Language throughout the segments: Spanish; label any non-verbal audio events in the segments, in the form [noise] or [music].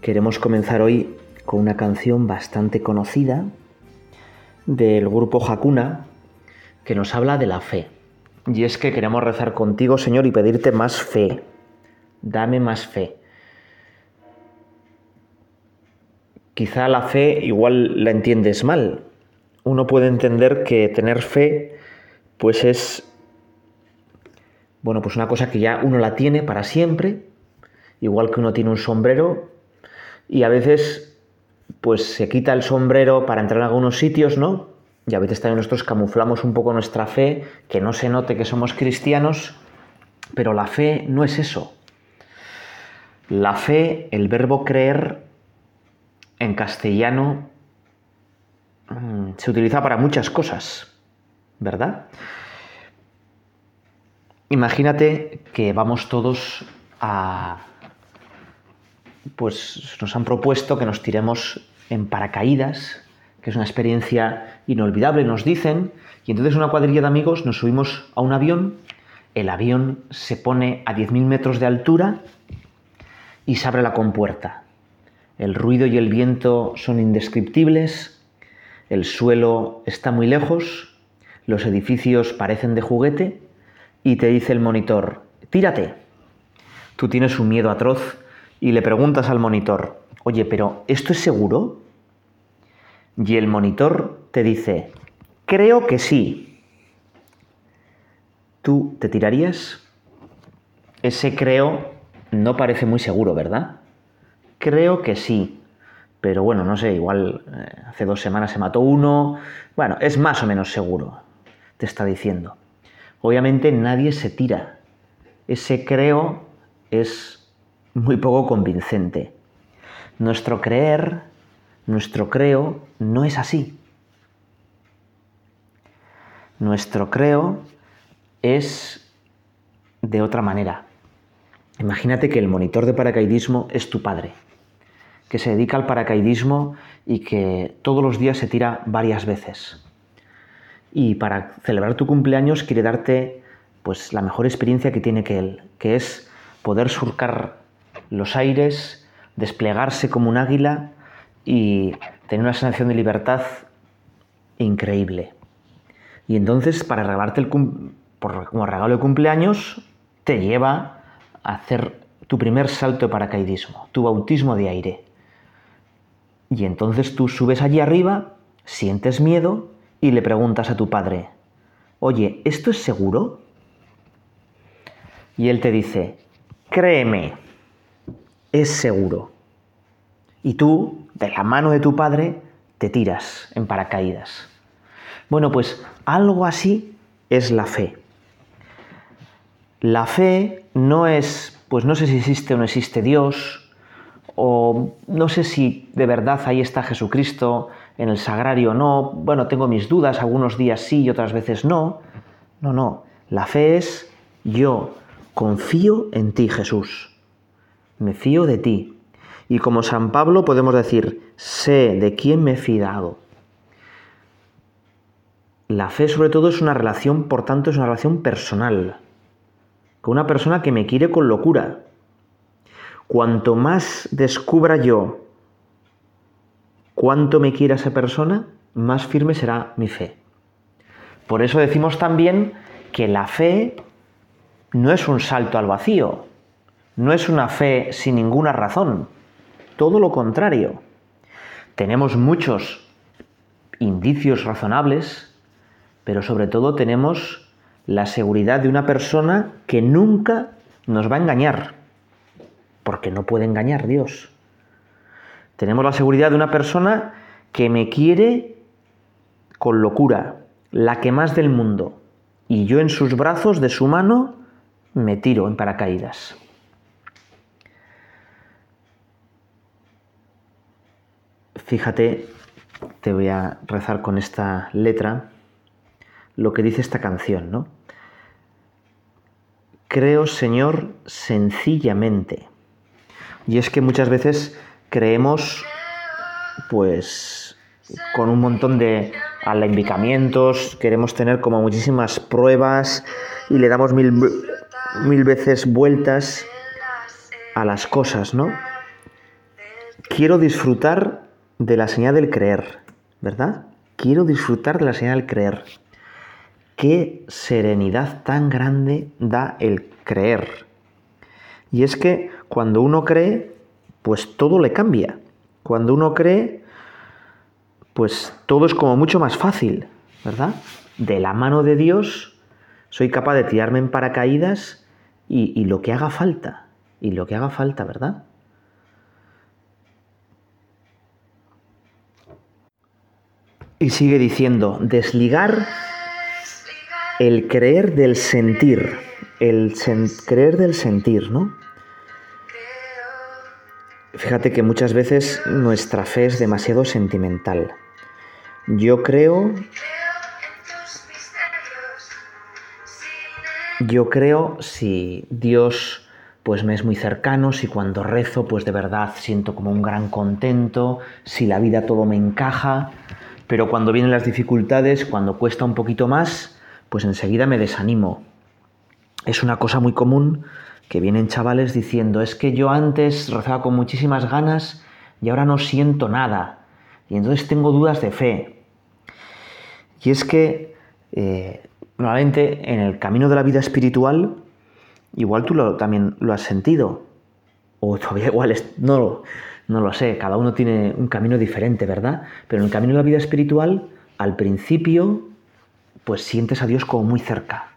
Queremos comenzar hoy con una canción bastante conocida del grupo Hakuna que nos habla de la fe. Y es que queremos rezar contigo, Señor, y pedirte más fe. Dame más fe. Quizá la fe igual la entiendes mal. Uno puede entender que tener fe pues es bueno, pues una cosa que ya uno la tiene para siempre, igual que uno tiene un sombrero y a veces pues se quita el sombrero para entrar en algunos sitios, ¿no? Y a veces también nosotros camuflamos un poco nuestra fe, que no se note que somos cristianos, pero la fe no es eso. La fe, el verbo creer, en castellano mm, se utiliza para muchas cosas, ¿verdad? Imagínate que vamos todos a pues nos han propuesto que nos tiremos en paracaídas, que es una experiencia inolvidable, nos dicen, y entonces una cuadrilla de amigos nos subimos a un avión, el avión se pone a 10.000 metros de altura y se abre la compuerta. El ruido y el viento son indescriptibles, el suelo está muy lejos, los edificios parecen de juguete y te dice el monitor, tírate. Tú tienes un miedo atroz y le preguntas al monitor, oye, pero ¿esto es seguro? Y el monitor te dice, creo que sí. ¿Tú te tirarías? Ese creo no parece muy seguro, ¿verdad? Creo que sí. Pero bueno, no sé, igual eh, hace dos semanas se mató uno. Bueno, es más o menos seguro, te está diciendo. Obviamente nadie se tira. Ese creo es muy poco convincente. Nuestro creer, nuestro creo, no es así. Nuestro creo es de otra manera. Imagínate que el monitor de paracaidismo es tu padre, que se dedica al paracaidismo y que todos los días se tira varias veces. Y para celebrar tu cumpleaños quiere darte pues la mejor experiencia que tiene que él, que es poder surcar los aires, desplegarse como un águila y tener una sensación de libertad increíble. Y entonces, para regalarte el como regalo de cumpleaños, te lleva a hacer tu primer salto de paracaidismo, tu bautismo de aire. Y entonces tú subes allí arriba, sientes miedo y le preguntas a tu padre, oye, ¿esto es seguro? Y él te dice, créeme, es seguro. Y tú, de la mano de tu padre, te tiras en paracaídas. Bueno, pues algo así es la fe. La fe no es, pues no sé si existe o no existe Dios, o no sé si de verdad ahí está Jesucristo en el sagrario o no. Bueno, tengo mis dudas, algunos días sí y otras veces no. No, no. La fe es yo confío en ti, Jesús me fío de ti. Y como San Pablo podemos decir, sé de quién me he fiado. La fe sobre todo es una relación, por tanto, es una relación personal, con una persona que me quiere con locura. Cuanto más descubra yo cuánto me quiere esa persona, más firme será mi fe. Por eso decimos también que la fe no es un salto al vacío, no es una fe sin ninguna razón, todo lo contrario. Tenemos muchos indicios razonables, pero sobre todo tenemos la seguridad de una persona que nunca nos va a engañar, porque no puede engañar Dios. Tenemos la seguridad de una persona que me quiere con locura, la que más del mundo, y yo en sus brazos, de su mano, me tiro en paracaídas. Fíjate, te voy a rezar con esta letra lo que dice esta canción, ¿no? Creo, Señor, sencillamente. Y es que muchas veces creemos, pues, con un montón de alambicamientos, queremos tener como muchísimas pruebas y le damos mil, mil veces vueltas a las cosas, ¿no? Quiero disfrutar de la señal del creer, ¿verdad? Quiero disfrutar de la señal del creer. Qué serenidad tan grande da el creer. Y es que cuando uno cree, pues todo le cambia. Cuando uno cree, pues todo es como mucho más fácil, ¿verdad? De la mano de Dios soy capaz de tirarme en paracaídas y, y lo que haga falta, y lo que haga falta, ¿verdad? Y sigue diciendo, desligar el creer del sentir, el creer del sentir, ¿no? Fíjate que muchas veces nuestra fe es demasiado sentimental. Yo creo... Yo creo si Dios pues me es muy cercano, si cuando rezo pues de verdad siento como un gran contento, si la vida todo me encaja, pero cuando vienen las dificultades, cuando cuesta un poquito más, pues enseguida me desanimo. Es una cosa muy común que vienen chavales diciendo, es que yo antes rezaba con muchísimas ganas y ahora no siento nada, y entonces tengo dudas de fe. Y es que eh, normalmente en el camino de la vida espiritual, igual tú también lo has sentido, o todavía igual no, no lo sé, cada uno tiene un camino diferente, ¿verdad? Pero en el camino de la vida espiritual, al principio, pues sientes a Dios como muy cerca.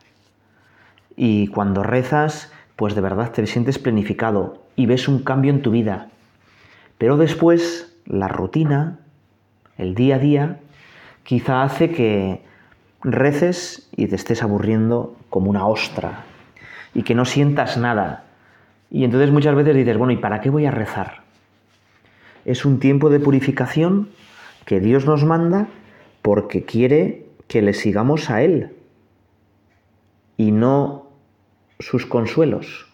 Y cuando rezas, pues de verdad te sientes planificado y ves un cambio en tu vida. Pero después, la rutina, el día a día, quizá hace que reces y te estés aburriendo como una ostra y que no sientas nada. Y entonces muchas veces dices, bueno, ¿y para qué voy a rezar? Es un tiempo de purificación que Dios nos manda porque quiere que le sigamos a Él y no sus consuelos.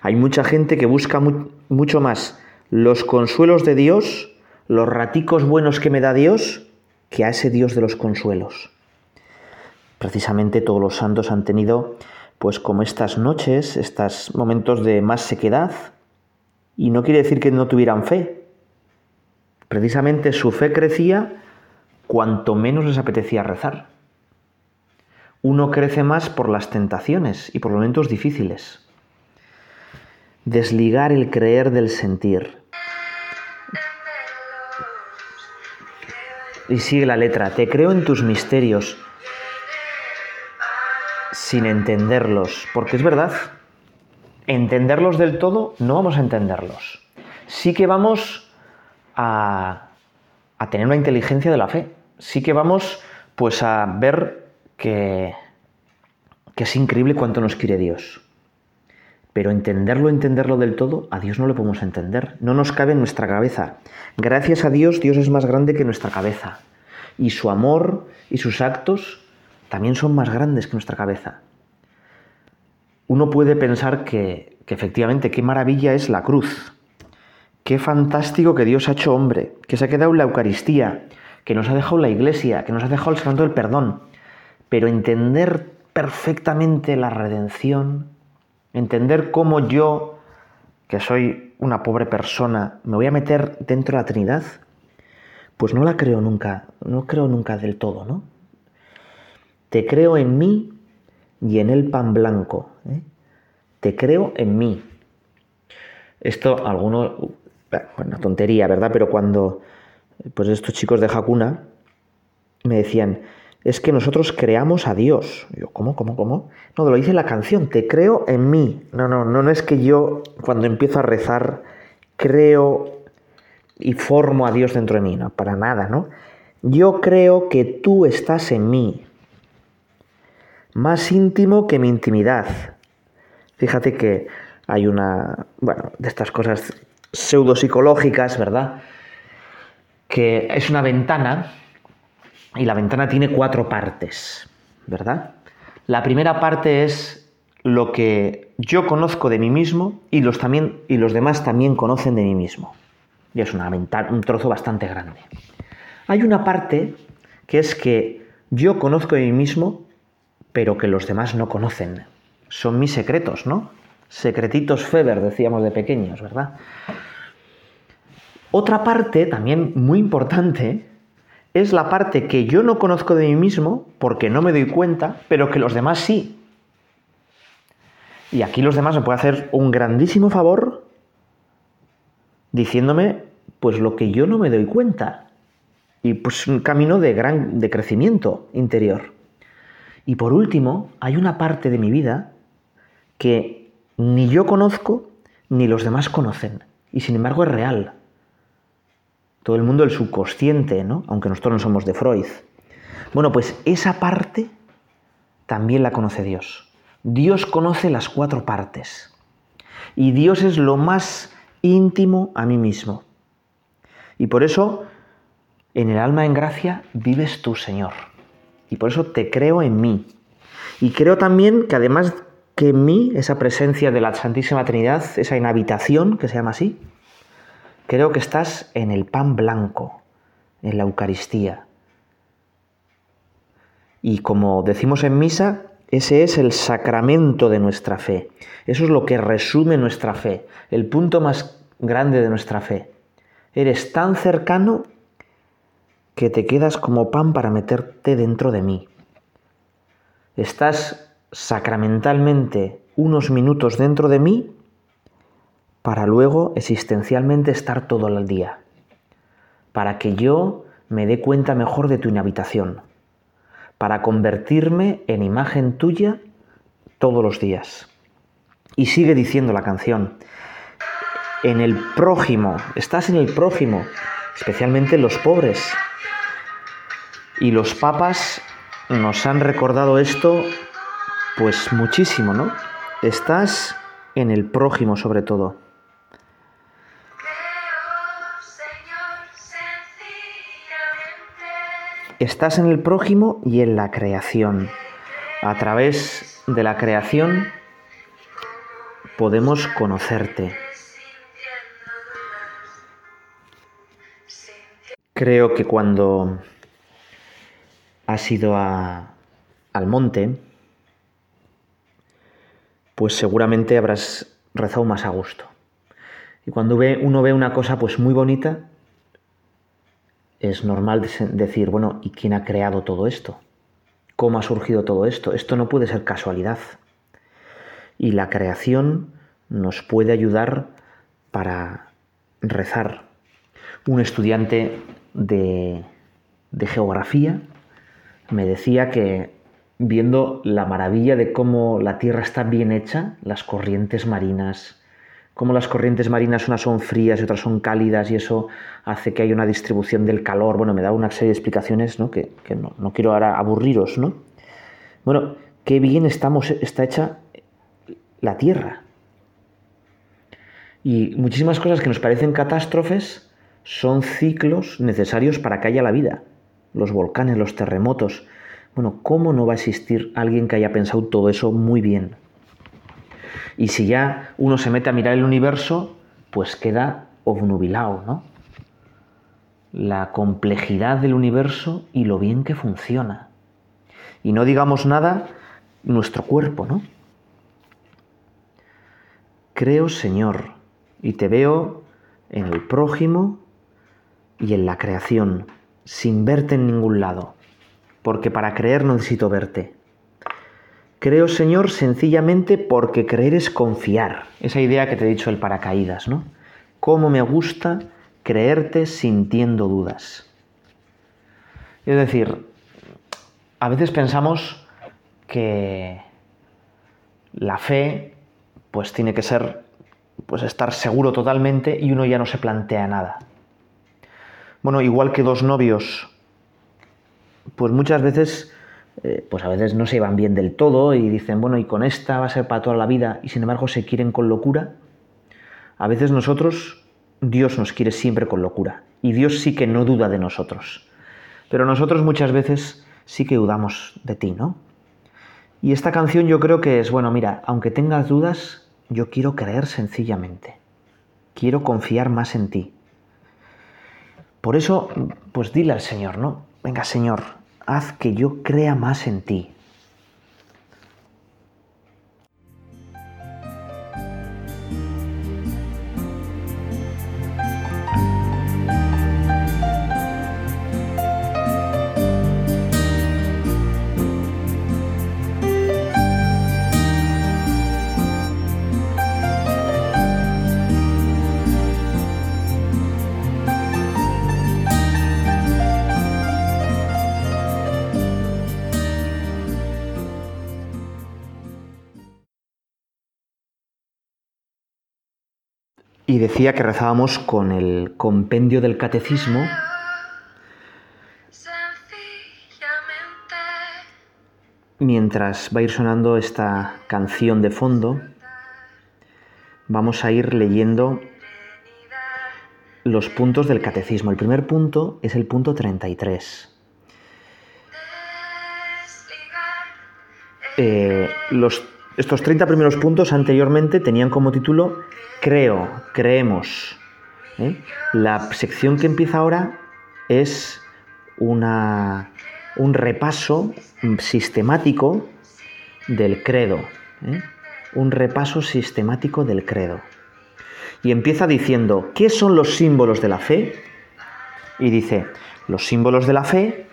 Hay mucha gente que busca mucho más los consuelos de Dios, los raticos buenos que me da Dios, que a ese Dios de los consuelos. Precisamente todos los santos han tenido, pues como estas noches, estos momentos de más sequedad, y no quiere decir que no tuvieran fe. Precisamente su fe crecía cuanto menos les apetecía rezar. Uno crece más por las tentaciones y por momentos difíciles. Desligar el creer del sentir. Y sigue la letra, te creo en tus misterios sin entenderlos, porque es verdad, entenderlos del todo no vamos a entenderlos. Sí que vamos a, tener una inteligencia de la fe, sí que vamos pues a ver que, que es increíble cuánto nos quiere Dios. Pero entenderlo, entenderlo del todo, a Dios no lo podemos entender. No nos cabe en nuestra cabeza. Gracias a Dios, Dios es más grande que nuestra cabeza. Y su amor y sus actos también son más grandes que nuestra cabeza. Uno puede pensar que efectivamente qué maravilla es la cruz. Qué fantástico que Dios ha hecho hombre, que se ha quedado en la Eucaristía, que nos ha dejado la Iglesia, que nos ha dejado el santo del perdón. Pero entender perfectamente la redención, Entender cómo yo, que soy una pobre persona, me voy a meter dentro de la Trinidad, pues no la creo nunca, no creo nunca del todo, ¿no? Te creo en mí y en el pan blanco. ¿eh? Te creo en mí. Esto, algunos, bueno, tontería, ¿verdad? Pero cuando, pues estos chicos de Hakuna me decían, es que nosotros creamos a Dios. yo, ¿cómo, cómo, cómo? No, lo dice la canción, te creo en mí. No, no, no, no es que yo cuando empiezo a rezar creo y formo a Dios dentro de mí, no, para nada, ¿no? Yo creo que tú estás en mí, más íntimo que mi intimidad. Fíjate que hay una, bueno, de estas cosas pseudopsicológicas, ¿verdad? que es una ventana y la ventana tiene cuatro partes, ¿verdad? La primera parte es lo que yo conozco de mí mismo y los, también, y los demás también conocen de mí mismo. Y es una ventana, un trozo bastante grande. Hay una parte que es que yo conozco de mí mismo, pero que los demás no conocen. Son mis secretos, ¿no? Secretitos Feber, decíamos de pequeños, ¿verdad? Otra parte, también muy importante, es la parte que yo no conozco de mí mismo porque no me doy cuenta, pero que los demás sí. Y aquí los demás me pueden hacer un grandísimo favor diciéndome pues lo que yo no me doy cuenta. Y pues un camino de gran de crecimiento interior. Y por último, hay una parte de mi vida que ni yo conozco ni los demás conocen. Y sin embargo es real todo el mundo el subconsciente, ¿no? Aunque nosotros no somos de Freud. Bueno, pues esa parte también la conoce Dios. Dios conoce las cuatro partes. Y Dios es lo más íntimo a mí mismo. Y por eso, en el alma en gracia, vives tú, Señor. Y por eso te creo en mí. Y creo también que además que en mí, esa presencia de la Santísima Trinidad, esa inhabitación, que se llama así, Creo que estás en el pan blanco, en la Eucaristía. Y como decimos en misa, ese es el sacramento de nuestra fe. Eso es lo que resume nuestra fe, el punto más grande de nuestra fe. Eres tan cercano que te quedas como pan para meterte dentro de mí. Estás sacramentalmente unos minutos dentro de mí para luego existencialmente estar todo el día, para que yo me dé cuenta mejor de tu inhabitación, para convertirme en imagen tuya todos los días. Y sigue diciendo la canción, en el prójimo, estás en el prójimo, especialmente los pobres. Y los papas nos han recordado esto pues muchísimo, ¿no? Estás en el prójimo sobre todo. Estás en el prójimo y en la creación. A través de la creación podemos conocerte. Creo que cuando has ido al monte, pues seguramente habrás rezado más a gusto. Y cuando ve, uno ve una cosa pues muy bonita, es normal decir, bueno, ¿y quién ha creado todo esto? ¿Cómo ha surgido todo esto? Esto no puede ser casualidad. Y la creación nos puede ayudar para rezar. Un estudiante de, de geografía me decía que viendo la maravilla de cómo la Tierra está bien hecha, las corrientes marinas, cómo las corrientes marinas unas son frías y otras son cálidas y eso hace que haya una distribución del calor. Bueno, me da una serie de explicaciones ¿no? que, no, quiero ahora aburriros, ¿no? Bueno, qué bien estamos, está hecha la Tierra. Y muchísimas cosas que nos parecen catástrofes son ciclos necesarios para que haya la vida. Los volcanes, los terremotos. Bueno, ¿cómo no va a existir alguien que haya pensado todo eso muy bien? Y si ya uno se mete a mirar el universo, pues queda obnubilado, ¿no? La complejidad del universo y lo bien que funciona. Y no digamos nada nuestro cuerpo, ¿no? Creo, Señor, y te veo en el prójimo y en la creación, sin verte en ningún lado, porque para creer necesito verte. Creo, Señor, sencillamente porque creer es confiar. Esa idea que te he dicho el paracaídas, ¿no? Cómo me gusta creerte sintiendo dudas. Es decir, a veces pensamos que la fe pues tiene que ser pues estar seguro totalmente y uno ya no se plantea nada. Bueno, igual que dos novios, pues muchas veces eh, pues a veces no se van bien del todo y dicen, bueno, y con esta va a ser para toda la vida y sin embargo se quieren con locura. A veces nosotros Dios nos quiere siempre con locura y Dios sí que no duda de nosotros. Pero nosotros muchas veces sí que dudamos de ti, ¿no? Y esta canción yo creo que es, bueno, mira, aunque tengas dudas, yo quiero creer sencillamente. Quiero confiar más en ti. Por eso, pues dile al Señor, ¿no? Venga, Señor, haz que yo crea más en ti. Y decía que rezábamos con el compendio del catecismo. Mientras va a ir sonando esta canción de fondo, vamos a ir leyendo los puntos del catecismo. El primer punto es el punto 33. Eh, los, estos 30 primeros puntos anteriormente tenían como título creo, creemos. ¿eh? La sección que empieza ahora es una, un repaso sistemático del credo. ¿eh? Un repaso sistemático del credo. Y empieza diciendo, ¿qué son los símbolos de la fe? Y dice, los símbolos de la fe,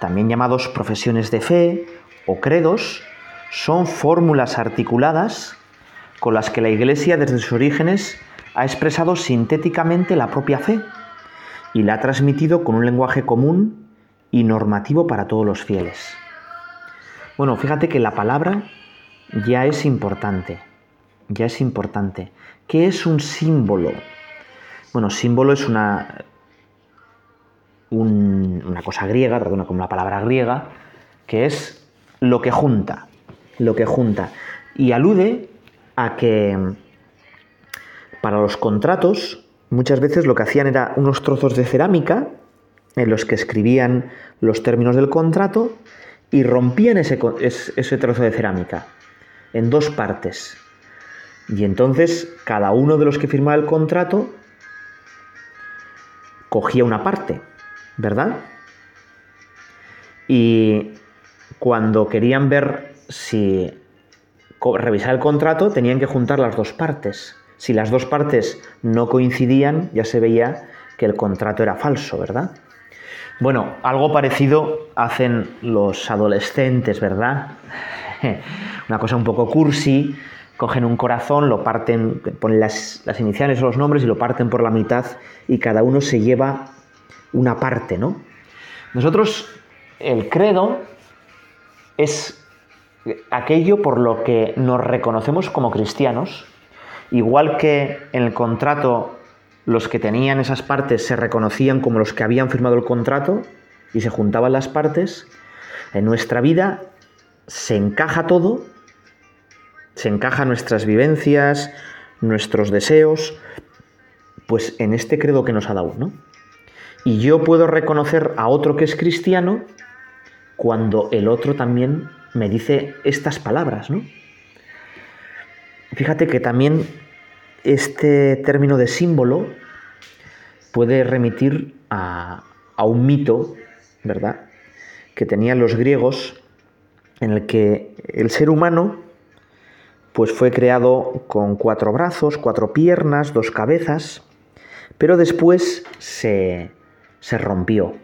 también llamados profesiones de fe o credos, son fórmulas articuladas con las que la Iglesia desde sus orígenes ha expresado sintéticamente la propia fe y la ha transmitido con un lenguaje común y normativo para todos los fieles. Bueno, fíjate que la palabra ya es importante, ya es importante. ¿Qué es un símbolo? Bueno, símbolo es una, una cosa griega, como la palabra griega, que es lo que junta, lo que junta. Y alude a que para los contratos muchas veces lo que hacían era unos trozos de cerámica en los que escribían los términos del contrato y rompían ese, ese trozo de cerámica en dos partes. Y entonces cada uno de los que firmaba el contrato cogía una parte, ¿verdad? Y cuando querían ver si revisar el contrato tenían que juntar las dos partes. Si las dos partes no coincidían, ya se veía que el contrato era falso, ¿verdad? Bueno, algo parecido hacen los adolescentes, ¿verdad? [laughs] Una cosa un poco cursi, cogen un corazón, lo parten, ponen las, las, iniciales o los nombres y lo parten por la mitad y cada uno se lleva una parte, ¿no? Nosotros, el credo es aquello por lo que nos reconocemos como cristianos, igual que en el contrato los que tenían esas partes se reconocían como los que habían firmado el contrato y se juntaban las partes, en nuestra vida se encaja todo, se encaja nuestras vivencias, nuestros deseos, pues en este credo que nos ha dado, ¿no? Y yo puedo reconocer a otro que es cristiano cuando el otro también me dice estas palabras, ¿no? Fíjate que también este término de símbolo puede remitir a, a un mito, ¿verdad?, que tenían los griegos en el que el ser humano pues fue creado con cuatro brazos, cuatro piernas, dos cabezas, pero después se, se rompió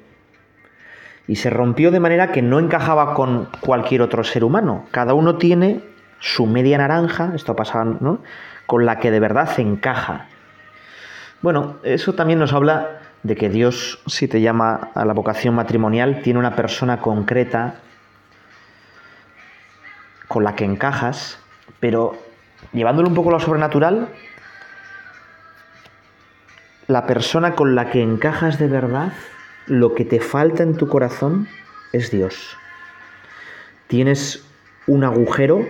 y se rompió de manera que no encajaba con cualquier otro ser humano. Cada uno tiene su media naranja, esto pasaba, ¿no? Con la que de verdad se encaja. Bueno, eso también nos habla de que Dios, si te llama a la vocación matrimonial, tiene una persona concreta con la que encajas, pero llevándolo un poco a lo sobrenatural, la persona con la que encajas de verdad lo que te falta en tu corazón es Dios. Tienes un agujero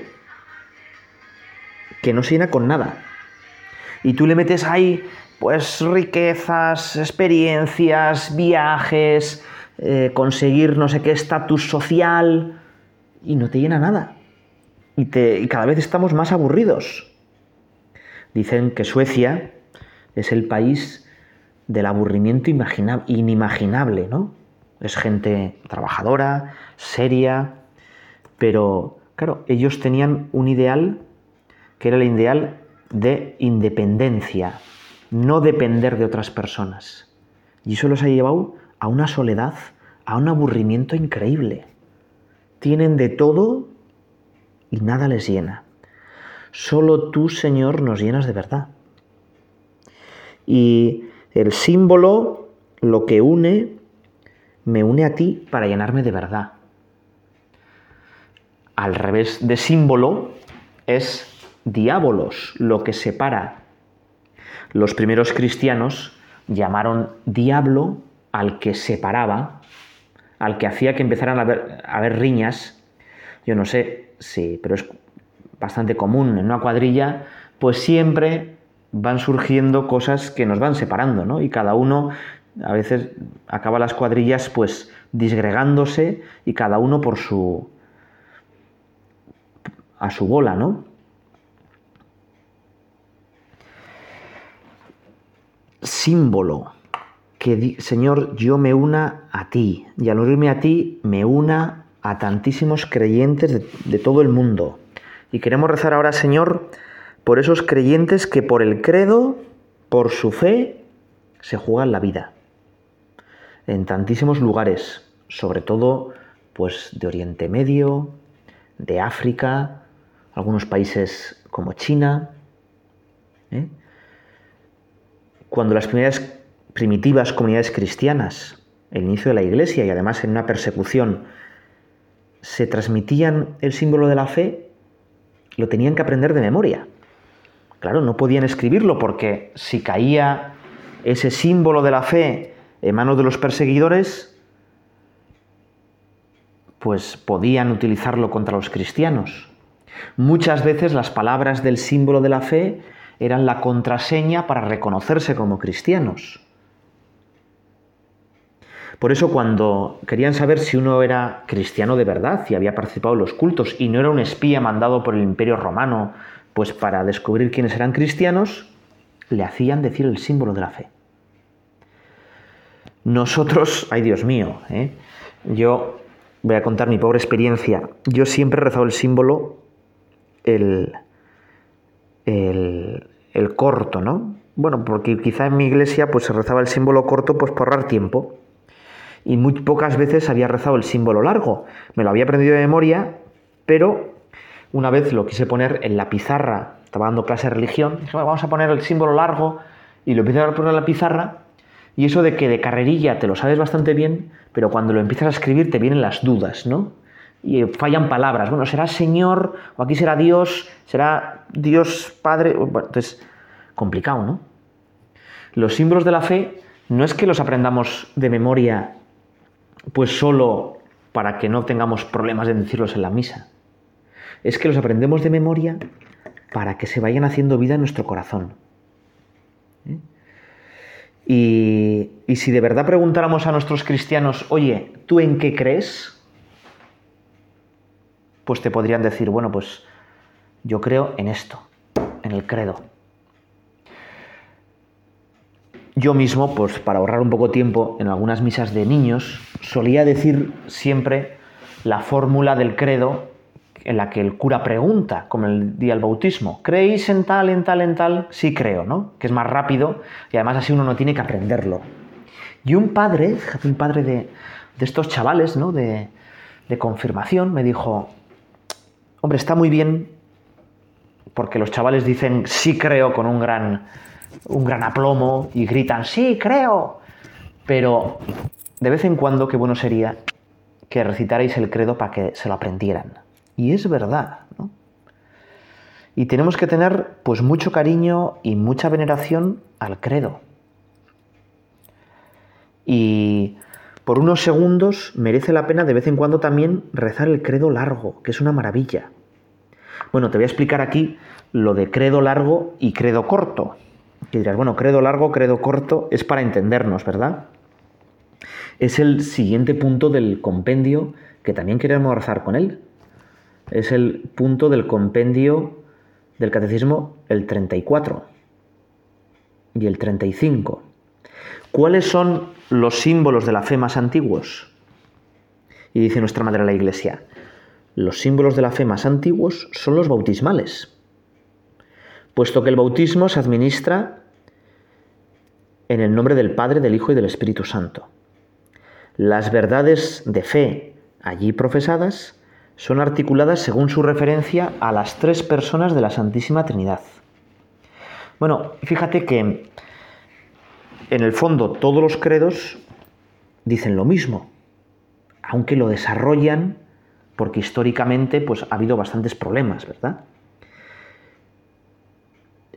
que no se llena con nada. y tú le metes ahí pues riquezas, experiencias, viajes, eh, conseguir no sé qué estatus social y no te llena nada. Y, te, y cada vez estamos más aburridos. Dicen que Suecia es el país del aburrimiento inimaginable, ¿no? Es gente trabajadora, seria, pero claro, ellos tenían un ideal que era el ideal de independencia, no depender de otras personas. Y eso los ha llevado a una soledad, a un aburrimiento increíble. Tienen de todo y nada les llena. Solo tú, Señor, nos llenas de verdad. Y el símbolo, lo que une, me une a ti para llenarme de verdad. Al revés de símbolo es diábolos, lo que separa los primeros cristianos llamaron diablo al que separaba, al que hacía que empezaran a haber, riñas. Yo no sé si, pero es bastante común en una cuadrilla, pues siempre van surgiendo cosas que nos van separando, ¿no? Y cada uno a veces acaba las cuadrillas pues disgregándose y cada uno por su a su bola, ¿no? símbolo. Que, Señor, yo me una a ti y al unirme a ti me una a tantísimos creyentes de, de todo el mundo. Y queremos rezar ahora, Señor, por esos creyentes que por el credo, por su fe, se juegan la vida. En tantísimos lugares, sobre todo pues de Oriente Medio, de África, algunos países como China. ¿eh? cuando las primeras primitivas comunidades cristianas, el inicio de la iglesia y además en una persecución, se transmitían el símbolo de la fe, lo tenían que aprender de memoria. Claro, no podían escribirlo porque si caía ese símbolo de la fe en manos de los perseguidores, pues podían utilizarlo contra los cristianos. Muchas veces las palabras del símbolo de la fe eran la contraseña para reconocerse como cristianos. Por eso cuando querían saber si uno era cristiano de verdad y había participado en los cultos y no era un espía mandado por el imperio romano, pues para descubrir quiénes eran cristianos, le hacían decir el símbolo de la fe. Nosotros, ay Dios mío, ¿eh? yo voy a contar mi pobre experiencia. Yo siempre he rezado el símbolo, el, el, corto, ¿no? Bueno, porque quizá en mi iglesia pues se rezaba el símbolo corto pues por ahorrar tiempo. Y muy pocas veces había rezado el símbolo largo. Me lo había aprendido de memoria, pero una vez lo quise poner en la pizarra. Estaba dando clase de religión. Dije, vamos a poner el símbolo largo y lo empecé a poner en la pizarra. Y eso de que de carrerilla te lo sabes bastante bien, pero cuando lo empiezas a escribir te vienen las dudas, ¿no? y fallan palabras. Bueno, será Señor, o aquí será Dios, será Dios Padre. Bueno, entonces, complicado, ¿no? Los símbolos de la fe no es que los aprendamos de memoria, pues solo para que no tengamos problemas de decirlos en la misa. Es que los aprendemos de memoria para que se vayan haciendo vida en nuestro corazón. ¿Eh? Y, y si de verdad preguntáramos a nuestros cristianos, oye, ¿tú en qué crees? pues te podrían decir, bueno, pues yo creo en esto, en el credo. Yo mismo, pues para ahorrar un poco tiempo, en algunas misas de niños, solía decir siempre la fórmula del credo en la que el cura pregunta, como el día del bautismo, ¿creéis en tal, en tal, en tal? Sí creo, ¿no? Que es más rápido y además así uno no tiene que aprenderlo. Y un padre, un padre de, estos chavales, ¿no? De, de confirmación, me dijo, Hombre, está muy bien porque los chavales dicen sí creo con un gran, un gran aplomo y gritan sí creo. Pero de vez en cuando qué bueno sería que recitarais el credo para que se lo aprendieran. Y es verdad, ¿no? Y tenemos que tener pues mucho cariño y mucha veneración al credo. Y por unos segundos merece la pena de vez en cuando también rezar el credo largo, que es una maravilla. Bueno, te voy a explicar aquí lo de credo largo y credo corto, Y dirás, bueno, credo largo, credo corto, es para entendernos, ¿verdad? Es el siguiente punto del compendio que también queremos rezar con él. Es el punto del compendio del catecismo, el 34 y el 35. ¿Cuáles son los símbolos de la fe más antiguos? Y dice nuestra madre la Iglesia, los símbolos de la fe más antiguos son los bautismales, puesto que el bautismo se administra en el nombre del Padre, del Hijo y del Espíritu Santo. Las verdades de fe allí profesadas son articuladas según su referencia a las tres personas de la Santísima Trinidad. Bueno, fíjate que en el fondo todos los credos dicen lo mismo, aunque lo desarrollan porque históricamente pues, ha habido bastantes problemas, ¿verdad?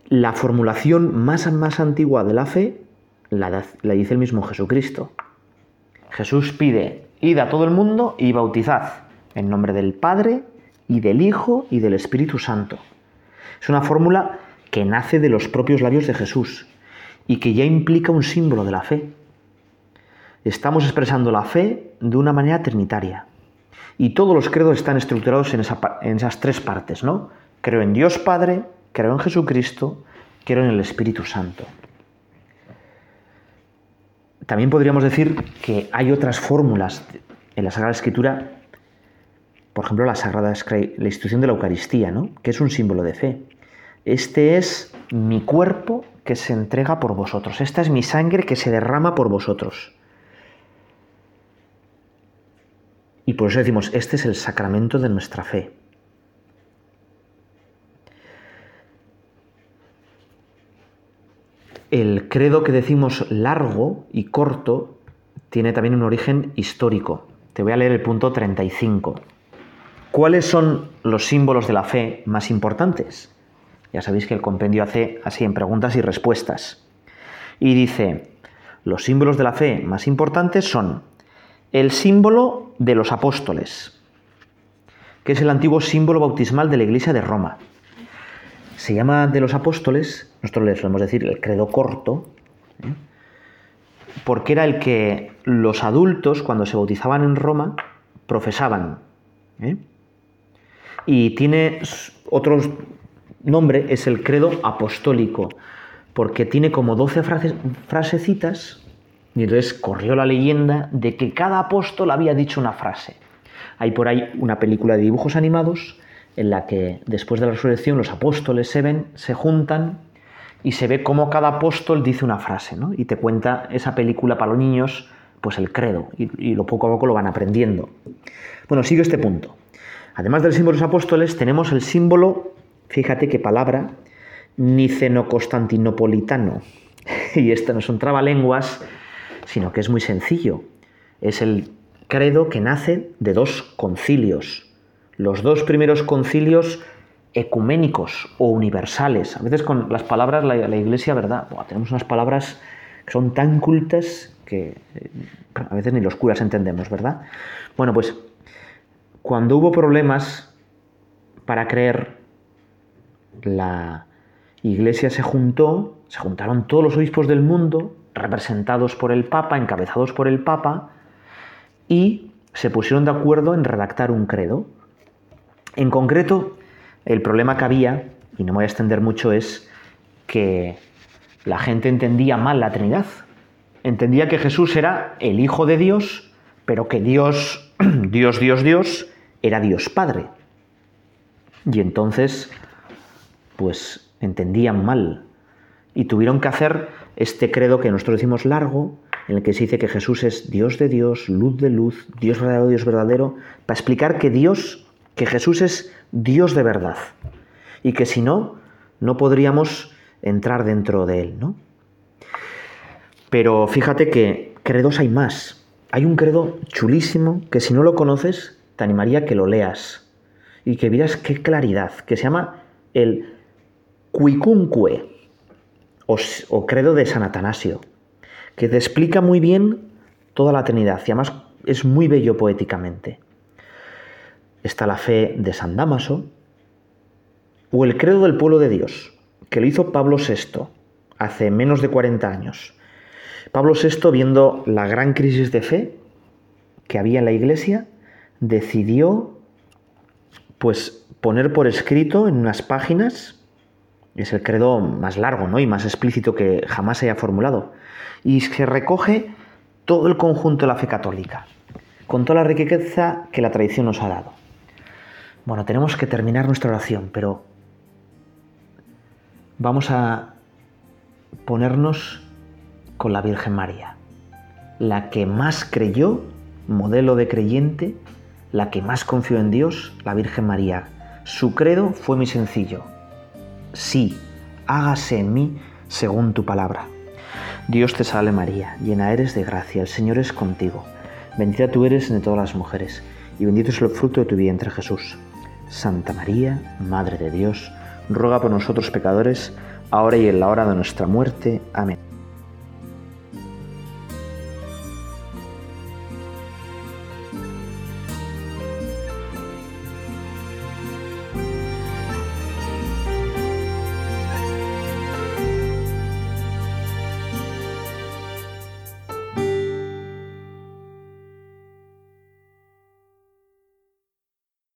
La formulación más, más antigua de la fe la, la dice el mismo Jesucristo. Jesús pide, id a todo el mundo y bautizad en nombre del Padre y del Hijo y del Espíritu Santo. Es una fórmula que nace de los propios labios de Jesús y que ya implica un símbolo de la fe. Estamos expresando la fe de una manera trinitaria. Y todos los credos están estructurados en, esas tres partes, ¿no? Creo en Dios Padre, creo en Jesucristo, creo en el Espíritu Santo. También podríamos decir que hay otras fórmulas en la Sagrada Escritura, por ejemplo, la Sagrada la institución de la Eucaristía, ¿no? que es un símbolo de fe. Este es mi cuerpo que se entrega por vosotros. Esta es mi sangre que se derrama por vosotros. Y por eso decimos, este es el sacramento de nuestra fe. El credo que decimos largo y corto tiene también un origen histórico. Te voy a leer el punto 35. ¿Cuáles son los símbolos de la fe más importantes? Ya sabéis que el compendio hace así en preguntas y respuestas. Y dice, los símbolos de la fe más importantes son el símbolo de los apóstoles, que es el antiguo símbolo bautismal de la Iglesia de Roma. Se llama de los apóstoles, nosotros le solemos decir el credo corto, ¿eh? porque era el que los adultos, cuando se bautizaban en Roma, profesaban. ¿eh? Y tiene otro nombre, es el credo apostólico, porque tiene como 12 frasecitas y entonces corrió la leyenda de que cada apóstol había dicho una frase. Hay por ahí una película de dibujos animados en la que después de la resurrección los apóstoles se ven, se juntan y se ve cómo cada apóstol dice una frase, ¿no? Y te cuenta esa película para los niños, pues el credo, y, y lo poco a poco lo van aprendiendo. Bueno, sigue este punto. Además del símbolo de los apóstoles, tenemos el símbolo, fíjate qué palabra, niceno-constantinopolitano. [laughs] Y esto no son trabalenguas, sino que es muy sencillo. Es el credo que nace de dos concilios. Los dos primeros concilios ecuménicos o universales. A veces con las palabras la, iglesia, ¿verdad? tenemos unas palabras que son tan cultas que eh, a veces ni los curas entendemos, ¿verdad? Bueno, pues cuando hubo problemas para creer, la iglesia se juntó, se juntaron todos los obispos del mundo representados por el Papa, encabezados por el Papa, y se pusieron de acuerdo en redactar un credo. En concreto, el problema que había, y no me voy a extender mucho, es que la gente entendía mal la Trinidad. Entendía que Jesús era el Hijo de Dios, pero que Dios, [clears throat] Dios, Dios, Dios, era Dios Padre. Y entonces, pues entendían mal. Y tuvieron que hacer este credo que nosotros decimos largo, en el que se dice que Jesús es Dios de Dios, luz de luz, Dios verdadero, Dios verdadero, para explicar que Dios, que Jesús es Dios de verdad. Y que si no, no podríamos entrar dentro de él, ¿no? Pero fíjate que credos hay más. Hay un credo chulísimo que si no lo conoces, te animaría a que lo leas y que vieras qué claridad, que se llama el Cuicunque o, credo de San Atanasio, que te explica muy bien toda la Trinidad y además es muy bello poéticamente. Está la fe de San Damaso o el credo del pueblo de Dios, que lo hizo Pablo VI, hace menos de 40 años. Pablo VI, viendo la gran crisis de fe que había en la iglesia, decidió pues poner por escrito en unas páginas, es el credo más largo ¿no? y más explícito que jamás haya formulado, y se recoge todo el conjunto de la fe católica, con toda la riqueza que la tradición nos ha dado. Bueno, tenemos que terminar nuestra oración, pero vamos a ponernos con la Virgen María, la que más creyó, modelo de creyente, la que más confió en Dios, la Virgen María. Su credo fue muy sencillo. Sí, hágase en mí según tu palabra. Dios te salve María, llena eres de gracia, el Señor es contigo. Bendita tú eres entre todas las mujeres, y bendito es el fruto de tu vientre Jesús. Santa María, Madre de Dios, ruega por nosotros pecadores, ahora y en la hora de nuestra muerte. Amén.